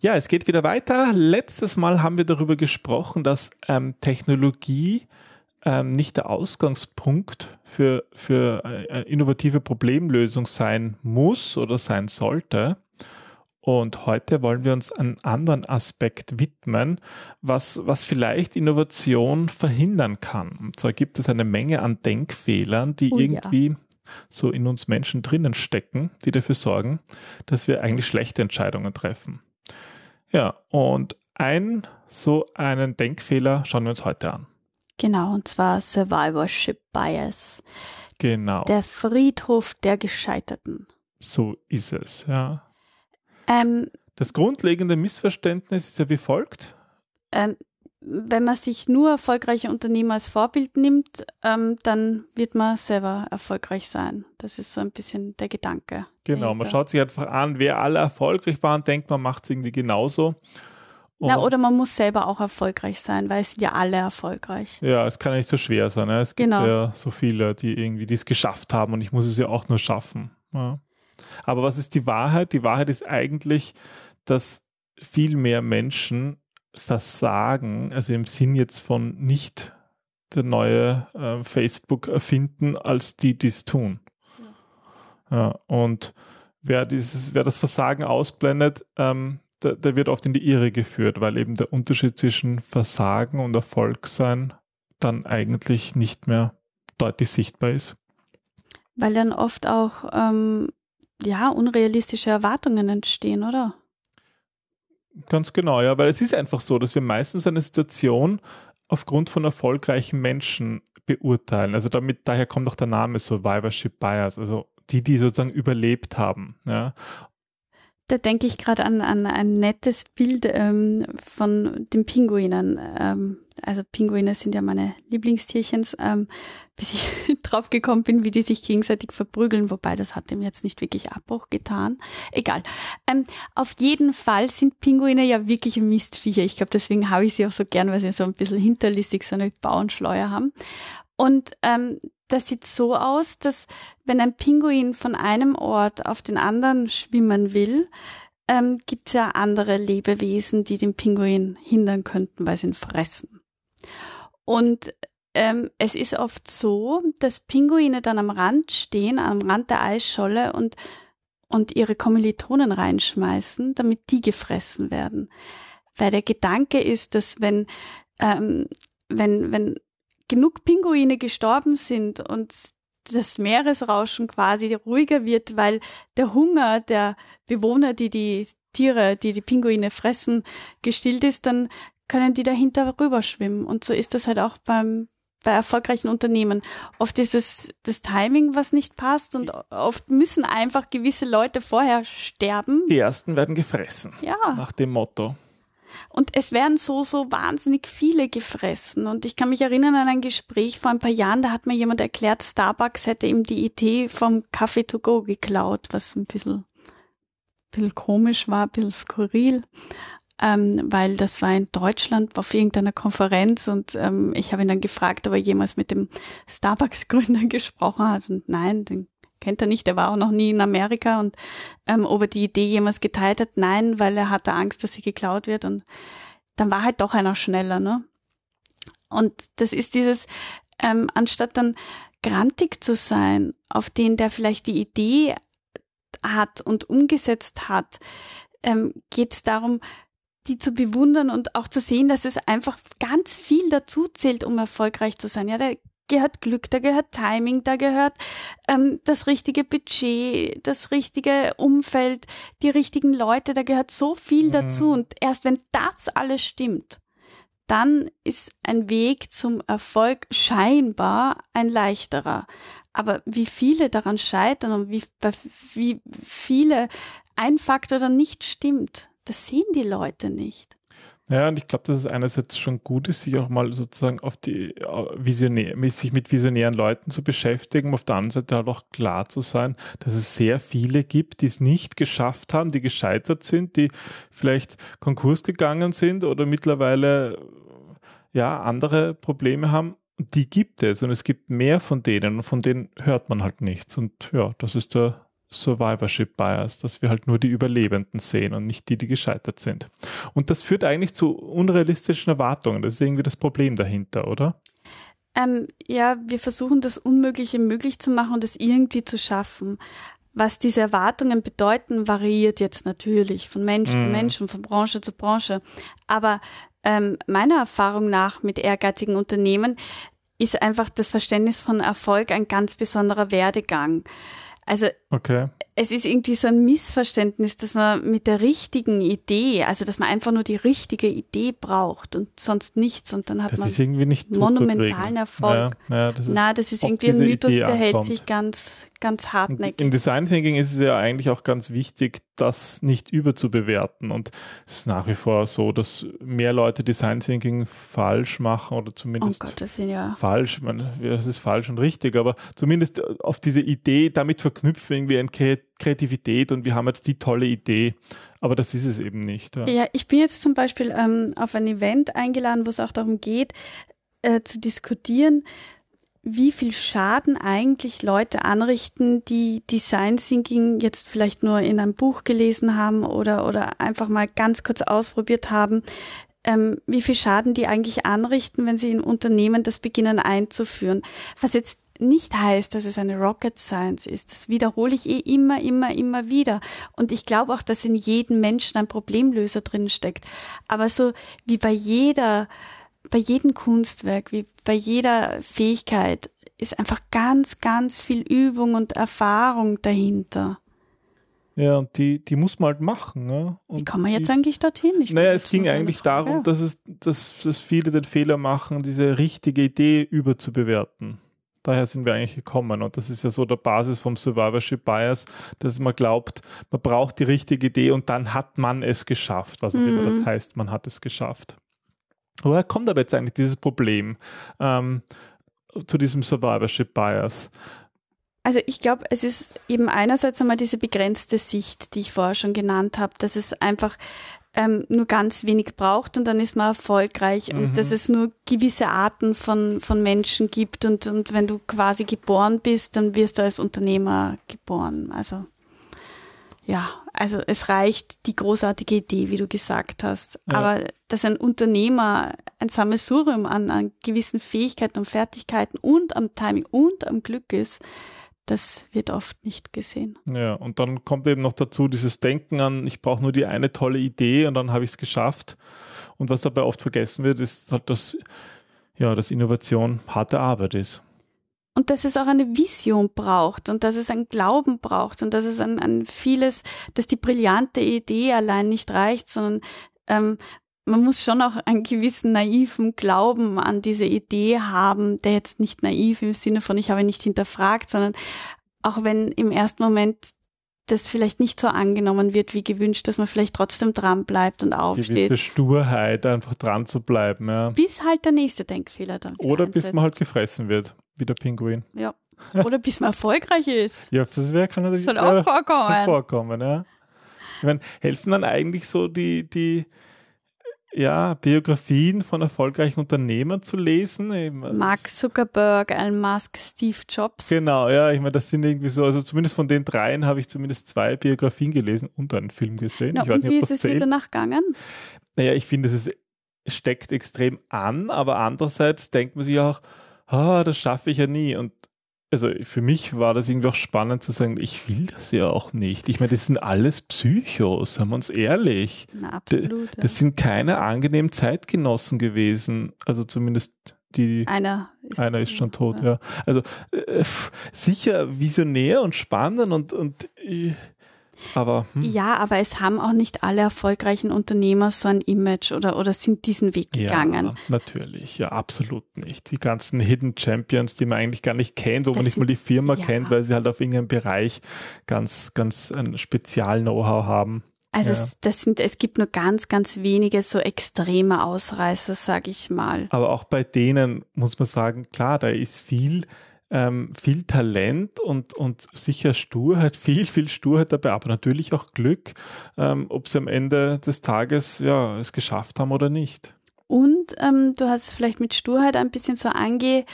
Ja, es geht wieder weiter. Letztes Mal haben wir darüber gesprochen, dass ähm, Technologie ähm, nicht der Ausgangspunkt für, für äh, innovative Problemlösung sein muss oder sein sollte. Und heute wollen wir uns einen anderen Aspekt widmen, was, was vielleicht Innovation verhindern kann. Und zwar gibt es eine Menge an Denkfehlern, die oh, irgendwie ja. so in uns Menschen drinnen stecken, die dafür sorgen, dass wir eigentlich schlechte Entscheidungen treffen. Ja, und ein so einen Denkfehler schauen wir uns heute an. Genau, und zwar Survivorship Bias. Genau. Der Friedhof der Gescheiterten. So ist es, ja. Ähm, das grundlegende Missverständnis ist ja wie folgt. Ähm, wenn man sich nur erfolgreiche Unternehmer als Vorbild nimmt, ähm, dann wird man selber erfolgreich sein. Das ist so ein bisschen der Gedanke. Genau, dahinter. man schaut sich einfach an, wer alle erfolgreich waren, denkt, man macht es irgendwie genauso. Na, oder man muss selber auch erfolgreich sein, weil es sind ja alle erfolgreich. Ja, es kann ja nicht so schwer sein. Ne? Es gibt genau. ja so viele, die irgendwie es geschafft haben und ich muss es ja auch nur schaffen. Ja. Aber was ist die Wahrheit? Die Wahrheit ist eigentlich, dass viel mehr Menschen versagen, also im Sinn jetzt von nicht der neue äh, Facebook erfinden, als die dies tun. Ja. ja. und wer dieses, wer das Versagen ausblendet, ähm, der, der, wird oft in die Irre geführt, weil eben der Unterschied zwischen Versagen und Erfolg sein dann eigentlich nicht mehr deutlich sichtbar ist. Weil dann oft auch ähm, ja unrealistische Erwartungen entstehen, oder? Ganz genau, ja, weil es ist einfach so, dass wir meistens eine Situation aufgrund von erfolgreichen Menschen beurteilen. Also damit, daher kommt auch der Name Survivorship Bias, also die, die sozusagen überlebt haben. Ja. Da denke ich gerade an, an ein nettes Bild ähm, von den Pinguinen. Ähm, also Pinguine sind ja meine Lieblingstierchens, ähm, bis ich drauf gekommen bin, wie die sich gegenseitig verprügeln, wobei das hat dem jetzt nicht wirklich Abbruch getan. Egal. Ähm, auf jeden Fall sind Pinguine ja wirkliche Mistviecher. Ich glaube, deswegen habe ich sie auch so gern, weil sie so ein bisschen hinterlistig so eine Bauernschleuer haben. Und ähm, das sieht so aus, dass wenn ein Pinguin von einem Ort auf den anderen schwimmen will, ähm, gibt es ja andere Lebewesen, die den Pinguin hindern könnten, weil sie ihn fressen. Und ähm, es ist oft so, dass Pinguine dann am Rand stehen, am Rand der Eisscholle und, und ihre Kommilitonen reinschmeißen, damit die gefressen werden. Weil der Gedanke ist, dass wenn, ähm, wenn, wenn genug Pinguine gestorben sind und das Meeresrauschen quasi ruhiger wird, weil der Hunger der Bewohner, die die Tiere, die die Pinguine fressen, gestillt ist, dann können die dahinter rüberschwimmen. Und so ist das halt auch beim, bei erfolgreichen Unternehmen. Oft ist es das Timing, was nicht passt und oft müssen einfach gewisse Leute vorher sterben. Die ersten werden gefressen. Ja. Nach dem Motto. Und es werden so, so wahnsinnig viele gefressen. Und ich kann mich erinnern an ein Gespräch vor ein paar Jahren, da hat mir jemand erklärt, Starbucks hätte ihm die Idee vom Kaffee to go geklaut, was ein bisschen, bisschen komisch war, ein bisschen skurril. Ähm, weil das war in Deutschland auf irgendeiner Konferenz und ähm, ich habe ihn dann gefragt, ob er jemals mit dem Starbucks-Gründer gesprochen hat. Und nein, den kennt er nicht, er war auch noch nie in Amerika. Und ähm, ob er die Idee jemals geteilt hat, nein, weil er hatte Angst, dass sie geklaut wird. Und dann war halt doch einer schneller, ne? Und das ist dieses, ähm, anstatt dann grantig zu sein auf den, der vielleicht die Idee hat und umgesetzt hat, ähm, geht es darum, die zu bewundern und auch zu sehen, dass es einfach ganz viel dazu zählt, um erfolgreich zu sein. Ja, da gehört Glück, da gehört Timing, da gehört ähm, das richtige Budget, das richtige Umfeld, die richtigen Leute, da gehört so viel mhm. dazu. Und erst wenn das alles stimmt, dann ist ein Weg zum Erfolg scheinbar ein leichterer. Aber wie viele daran scheitern und wie, wie viele ein Faktor dann nicht stimmt, das sehen die Leute nicht. Ja, und ich glaube, dass es einerseits schon gut ist, sich auch mal sozusagen auf die Visionär, sich mit visionären Leuten zu beschäftigen, auf der anderen Seite halt auch klar zu sein, dass es sehr viele gibt, die es nicht geschafft haben, die gescheitert sind, die vielleicht Konkurs gegangen sind oder mittlerweile ja andere Probleme haben. Die gibt es und es gibt mehr von denen und von denen hört man halt nichts. Und ja, das ist der Survivorship Bias, dass wir halt nur die Überlebenden sehen und nicht die, die gescheitert sind. Und das führt eigentlich zu unrealistischen Erwartungen. Das ist irgendwie das Problem dahinter, oder? Ähm, ja, wir versuchen das Unmögliche möglich zu machen und das irgendwie zu schaffen. Was diese Erwartungen bedeuten, variiert jetzt natürlich von Mensch mm. zu mhm. Mensch und von Branche zu Branche. Aber ähm, meiner Erfahrung nach mit ehrgeizigen Unternehmen ist einfach das Verständnis von Erfolg ein ganz besonderer Werdegang. Also okay. Es ist irgendwie so ein Missverständnis, dass man mit der richtigen Idee, also dass man einfach nur die richtige Idee braucht und sonst nichts und dann hat das man ist irgendwie nicht monumentalen Erfolg. Ja, ja, das ist Na, das ist irgendwie ein Mythos, Idee der ankommt. hält sich ganz, ganz hartnäckig. Im Design Thinking ist es ja eigentlich auch ganz wichtig, das nicht überzubewerten und es ist nach wie vor so, dass mehr Leute Design Thinking falsch machen oder zumindest oh Gott, das ja. falsch, ich meine, es ist falsch und richtig, aber zumindest auf diese Idee damit verknüpfen irgendwie ein Kreativität und wir haben jetzt die tolle Idee. Aber das ist es eben nicht. Ja, ja ich bin jetzt zum Beispiel ähm, auf ein Event eingeladen, wo es auch darum geht, äh, zu diskutieren, wie viel Schaden eigentlich Leute anrichten, die Design Thinking jetzt vielleicht nur in einem Buch gelesen haben oder, oder einfach mal ganz kurz ausprobiert haben, ähm, wie viel Schaden die eigentlich anrichten, wenn sie in Unternehmen das beginnen einzuführen. Was jetzt nicht heißt, dass es eine Rocket Science ist. Das wiederhole ich eh immer, immer, immer wieder. Und ich glaube auch, dass in jedem Menschen ein Problemlöser drin steckt. Aber so wie bei jeder, bei jedem Kunstwerk, wie bei jeder Fähigkeit ist einfach ganz, ganz viel Übung und Erfahrung dahinter. Ja, und die, die muss man halt machen. Ne? Und Wie kommen wir jetzt eigentlich dorthin? Ich naja, es ging eigentlich darum, dass, es, dass, dass viele den Fehler machen, diese richtige Idee überzubewerten daher sind wir eigentlich gekommen. Und das ist ja so der Basis vom Survivorship Bias, dass man glaubt, man braucht die richtige Idee und dann hat man es geschafft, was auch mhm. immer das heißt, man hat es geschafft. Woher kommt aber jetzt eigentlich dieses Problem ähm, zu diesem Survivorship Bias? Also ich glaube, es ist eben einerseits einmal diese begrenzte Sicht, die ich vorher schon genannt habe, dass es einfach ähm, nur ganz wenig braucht und dann ist man erfolgreich mhm. und dass es nur gewisse Arten von, von Menschen gibt und, und wenn du quasi geboren bist, dann wirst du als Unternehmer geboren. Also ja, also es reicht die großartige Idee, wie du gesagt hast. Ja. Aber dass ein Unternehmer ein Sammelsurium an, an gewissen Fähigkeiten und Fertigkeiten und am Timing und am Glück ist, das wird oft nicht gesehen. Ja, und dann kommt eben noch dazu dieses Denken an, ich brauche nur die eine tolle Idee und dann habe ich es geschafft. Und was dabei oft vergessen wird, ist halt, dass, ja, dass Innovation harte Arbeit ist. Und dass es auch eine Vision braucht und dass es ein Glauben braucht und dass es an, an vieles, dass die brillante Idee allein nicht reicht, sondern ähm, man muss schon auch einen gewissen naiven Glauben an diese Idee haben, der jetzt nicht naiv im Sinne von ich habe nicht hinterfragt, sondern auch wenn im ersten Moment das vielleicht nicht so angenommen wird wie gewünscht, dass man vielleicht trotzdem dran bleibt und aufsteht. Gewisse Sturheit, einfach dran zu bleiben, ja. Bis halt der nächste Denkfehler dann. Oder bis man halt gefressen wird, wie der Pinguin. Ja. Oder bis man erfolgreich ist. Ja, das wäre kann natürlich Soll auch vorkommen. vorkommen, ja. Ich meine, helfen dann eigentlich so die, die, ja, Biografien von erfolgreichen Unternehmern zu lesen. Mark Zuckerberg, Elon Musk, Steve Jobs. Genau, ja, ich meine, das sind irgendwie so, also zumindest von den dreien habe ich zumindest zwei Biografien gelesen und einen Film gesehen. Na, ich weiß nicht, ob das ist es wieder nachgegangen? Naja, ich finde, es steckt extrem an, aber andererseits denkt man sich auch, oh, das schaffe ich ja nie. Und also für mich war das irgendwie auch spannend zu sagen, ich will das ja auch nicht. Ich meine, das sind alles Psychos, sagen wir uns ehrlich. Na, absolut. Das sind keine angenehmen Zeitgenossen gewesen. Also zumindest die. Einer ist, einer ist schon tot, ja. ja. Also äh, sicher visionär und spannend und, und äh, aber, hm. Ja, aber es haben auch nicht alle erfolgreichen Unternehmer so ein Image oder, oder sind diesen Weg gegangen. Ja, natürlich, ja, absolut nicht. Die ganzen Hidden Champions, die man eigentlich gar nicht kennt, wo das man nicht sind, mal die Firma ja. kennt, weil sie halt auf irgendeinem Bereich ganz, ganz ein Spezial-Know-how haben. Also Ja. es, das sind, es gibt nur ganz, ganz wenige so extreme Ausreißer, sag ich mal. Aber auch bei denen muss man sagen, klar, da ist viel, ähm, viel Talent und, und sicher Sturheit, viel, viel Sturheit dabei, aber natürlich auch Glück, ähm, ob sie am Ende des Tages ja, es geschafft haben oder nicht. Und ähm, du hast vielleicht mit Sturheit ein bisschen so ange,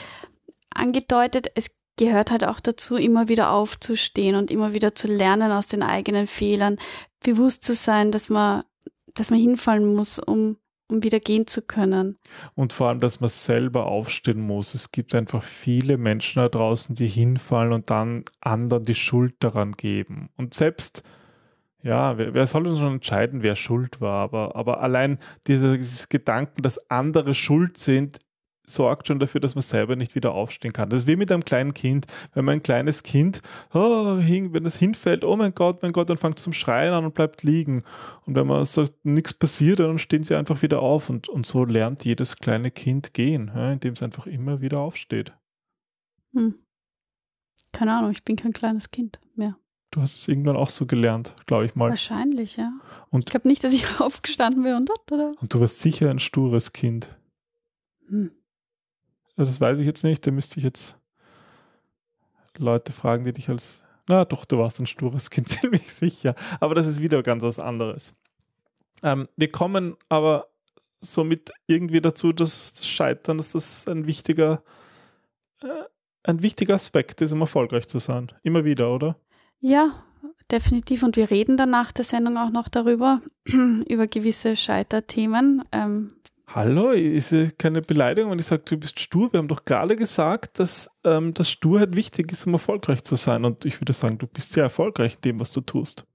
angedeutet, es gehört halt auch dazu, immer wieder aufzustehen und immer wieder zu lernen aus den eigenen Fehlern, bewusst zu sein, dass man, dass man hinfallen muss, um, um wieder gehen zu können. Und vor allem, dass man selber aufstehen muss. Es gibt einfach viele Menschen da draußen, die hinfallen und dann anderen die Schuld daran geben. Und selbst, ja, wer, wer soll denn schon entscheiden, wer schuld war? Aber, aber allein diese, dieses Gedanken, dass andere schuld sind, sorgt schon dafür, dass man selber nicht wieder aufstehen kann. Das ist wie mit einem kleinen Kind. Wenn man ein kleines Kind, oh, hin, wenn es hinfällt, oh mein Gott, mein Gott, dann fängt es zum Schreien an und bleibt liegen. Und wenn man sagt, nichts passiert, dann stehen sie einfach wieder auf. Und, und so lernt jedes kleine Kind gehen, ja, indem es einfach immer wieder aufsteht. Hm. Keine Ahnung, ich bin kein kleines Kind mehr. Du hast es irgendwann auch so gelernt, glaube ich mal. Wahrscheinlich, ja. Und- ich glaube nicht, dass ich aufgestanden bin und das, oder? Und du warst sicher ein stures Kind. Hm. Das weiß ich jetzt nicht, da müsste ich jetzt Leute fragen, die dich als. Na doch, du warst ein stures Kind, ziemlich sicher. Aber das ist wieder ganz was anderes. Ähm, wir kommen aber somit irgendwie dazu, dass das Scheitern, dass das ein wichtiger, äh, ein wichtiger Aspekt ist, um erfolgreich zu sein. Immer wieder, oder? Ja, definitiv. Und wir reden dann nach der Sendung auch noch darüber, über gewisse Scheiterthemen. Ähm, Hallo, ist ja keine Beleidigung, wenn ich sage, du bist stur. Wir haben doch gerade gesagt, dass, ähm, dass Sturheit wichtig ist, um erfolgreich zu sein. Und ich würde sagen, du bist sehr erfolgreich in dem, was du tust.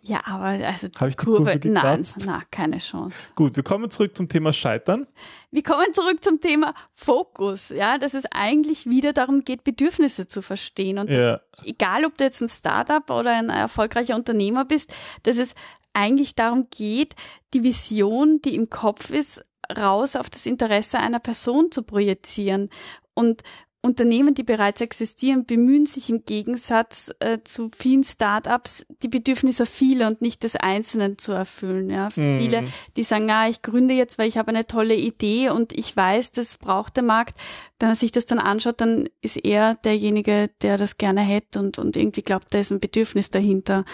ja, aber also die ich die Kurve, Kurve nein, gekratzt? na, keine Chance. Gut, wir kommen zurück zum Thema Scheitern. Wir kommen zurück zum Thema Fokus, ja, dass es eigentlich wieder darum geht, Bedürfnisse zu verstehen. Und Ja. das, egal, ob du jetzt ein Startup oder ein erfolgreicher Unternehmer bist, dass es eigentlich darum geht, die Vision, die im Kopf ist, raus auf das Interesse einer Person zu projizieren. Und Unternehmen, die bereits existieren, bemühen sich im Gegensatz äh, zu vielen Startups, die Bedürfnisse vieler und nicht des Einzelnen zu erfüllen. Ja. Viele, die sagen, ja, ich gründe jetzt, weil ich habe eine tolle Idee und ich weiß, das braucht der Markt. Wenn man sich das dann anschaut, dann ist er derjenige, der das gerne hätte und, und irgendwie glaubt, da ist ein Bedürfnis dahinter.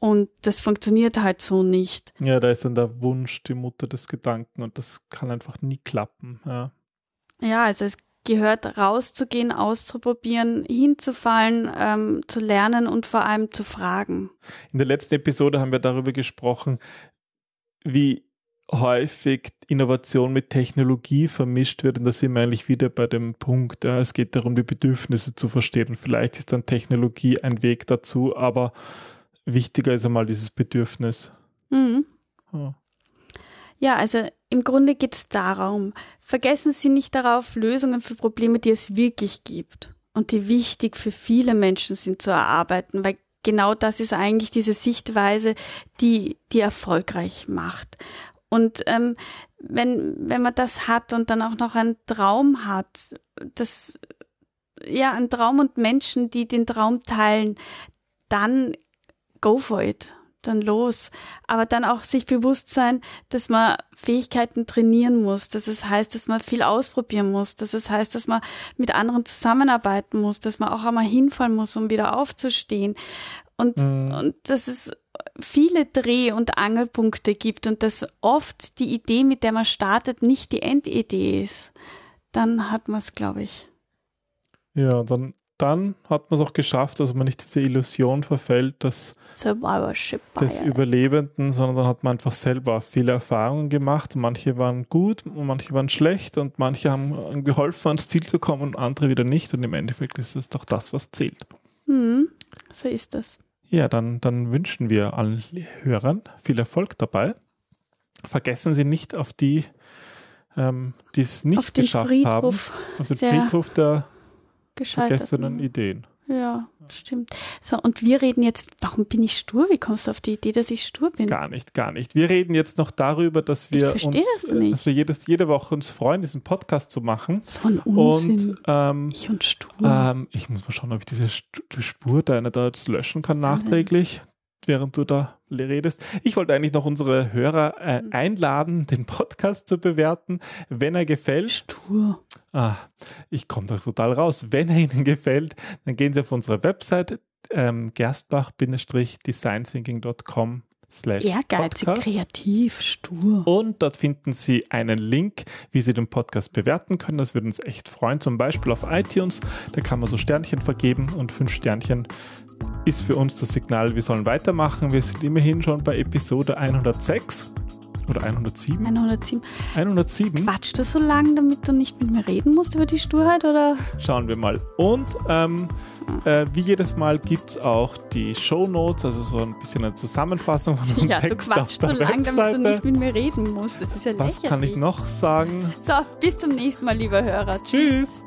Und das funktioniert halt so nicht. Ja, da ist dann der Wunsch die Mutter des Gedanken und das kann einfach nie klappen. Ja. Ja, also es gehört rauszugehen, auszuprobieren, hinzufallen, ähm, zu lernen und vor allem zu fragen. In der letzten Episode haben wir darüber gesprochen, wie häufig Innovation mit Technologie vermischt wird und da sind wir eigentlich wieder bei dem Punkt, ja, es geht darum, die Bedürfnisse zu verstehen und vielleicht ist dann Technologie ein Weg dazu, aber wichtiger ist einmal dieses Bedürfnis. Mhm. Ja. Ja, also im Grunde geht es darum, vergessen Sie nicht darauf, Lösungen für Probleme, die es wirklich gibt und die wichtig für viele Menschen sind zu erarbeiten, weil genau das ist eigentlich diese Sichtweise, die, die erfolgreich macht. Und ähm, wenn, wenn man das hat und dann auch noch einen Traum hat, das, ja, ein Traum und Menschen, die den Traum teilen, dann go for it, dann los. Aber dann auch sich bewusst sein, dass man Fähigkeiten trainieren muss, dass es heißt, dass man viel ausprobieren muss, dass es heißt, dass man mit anderen zusammenarbeiten muss, dass man auch einmal hinfallen muss, um wieder aufzustehen. Und, Mhm. und dass es viele Dreh- und Angelpunkte gibt und dass oft die Idee, mit der man startet, nicht die Endidee ist. Dann hat man es, glaube ich. Ja, dann, dann hat man es auch geschafft, dass man nicht diese Illusion verfällt, dass Survivorship des. Überlebenden, sondern dann hat man einfach selber viele Erfahrungen gemacht. Manche waren gut und manche waren schlecht und manche haben geholfen, ans Ziel zu kommen und andere wieder nicht. Und im Endeffekt ist es doch das, was zählt. Hm, so ist das. Ja, dann, dann wünschen wir allen Hörern viel Erfolg dabei. Vergessen Sie nicht auf die, ähm, die es nicht geschafft Friedhof haben, auf den der Friedhof der gescheitert. vergessenen Ideen. Ja, stimmt. So, und wir reden jetzt, warum bin ich stur? Wie kommst du auf die Idee, dass ich stur bin? Gar nicht, gar nicht. Wir reden jetzt noch darüber, dass wir uns, das äh, dass wir jedes, jede Woche uns freuen, diesen Podcast zu machen. So ein Unsinn. Und ähm, ich und stur. ähm, ich muss mal schauen, ob ich diese Spur deine da jetzt löschen kann nachträglich. Während du da redest. Ich wollte eigentlich noch unsere Hörer äh, einladen, den Podcast zu bewerten, wenn er gefällt. Stur. Ah, ich komme doch total raus. Wenn er Ihnen gefällt, dann gehen Sie auf unsere Website ähm, gerstbach-designthinking.com slash Ehrgeizig, Podcast. kreativ, stur. Und dort finden Sie einen Link, wie Sie den Podcast bewerten können. Das würde uns echt freuen. Zum Beispiel auf iTunes. Da kann man so Sternchen vergeben und fünf Sternchen ist für uns das Signal, wir sollen weitermachen. Wir sind immerhin schon bei Episode 106 oder 107. 107. 107. Quatschst du so lange, damit du nicht mit mir reden musst über die Sturheit oder? Schauen wir mal. Und ähm, äh, wie jedes Mal gibt es auch die Show Notes, also so ein bisschen eine Zusammenfassung von dem Ja, du Text auf quatschst so lange, damit du nicht mit mir reden musst. Das ist ja Was lächerlich. kann ich noch sagen? So, bis zum nächsten Mal, lieber Hörer. Tschüss.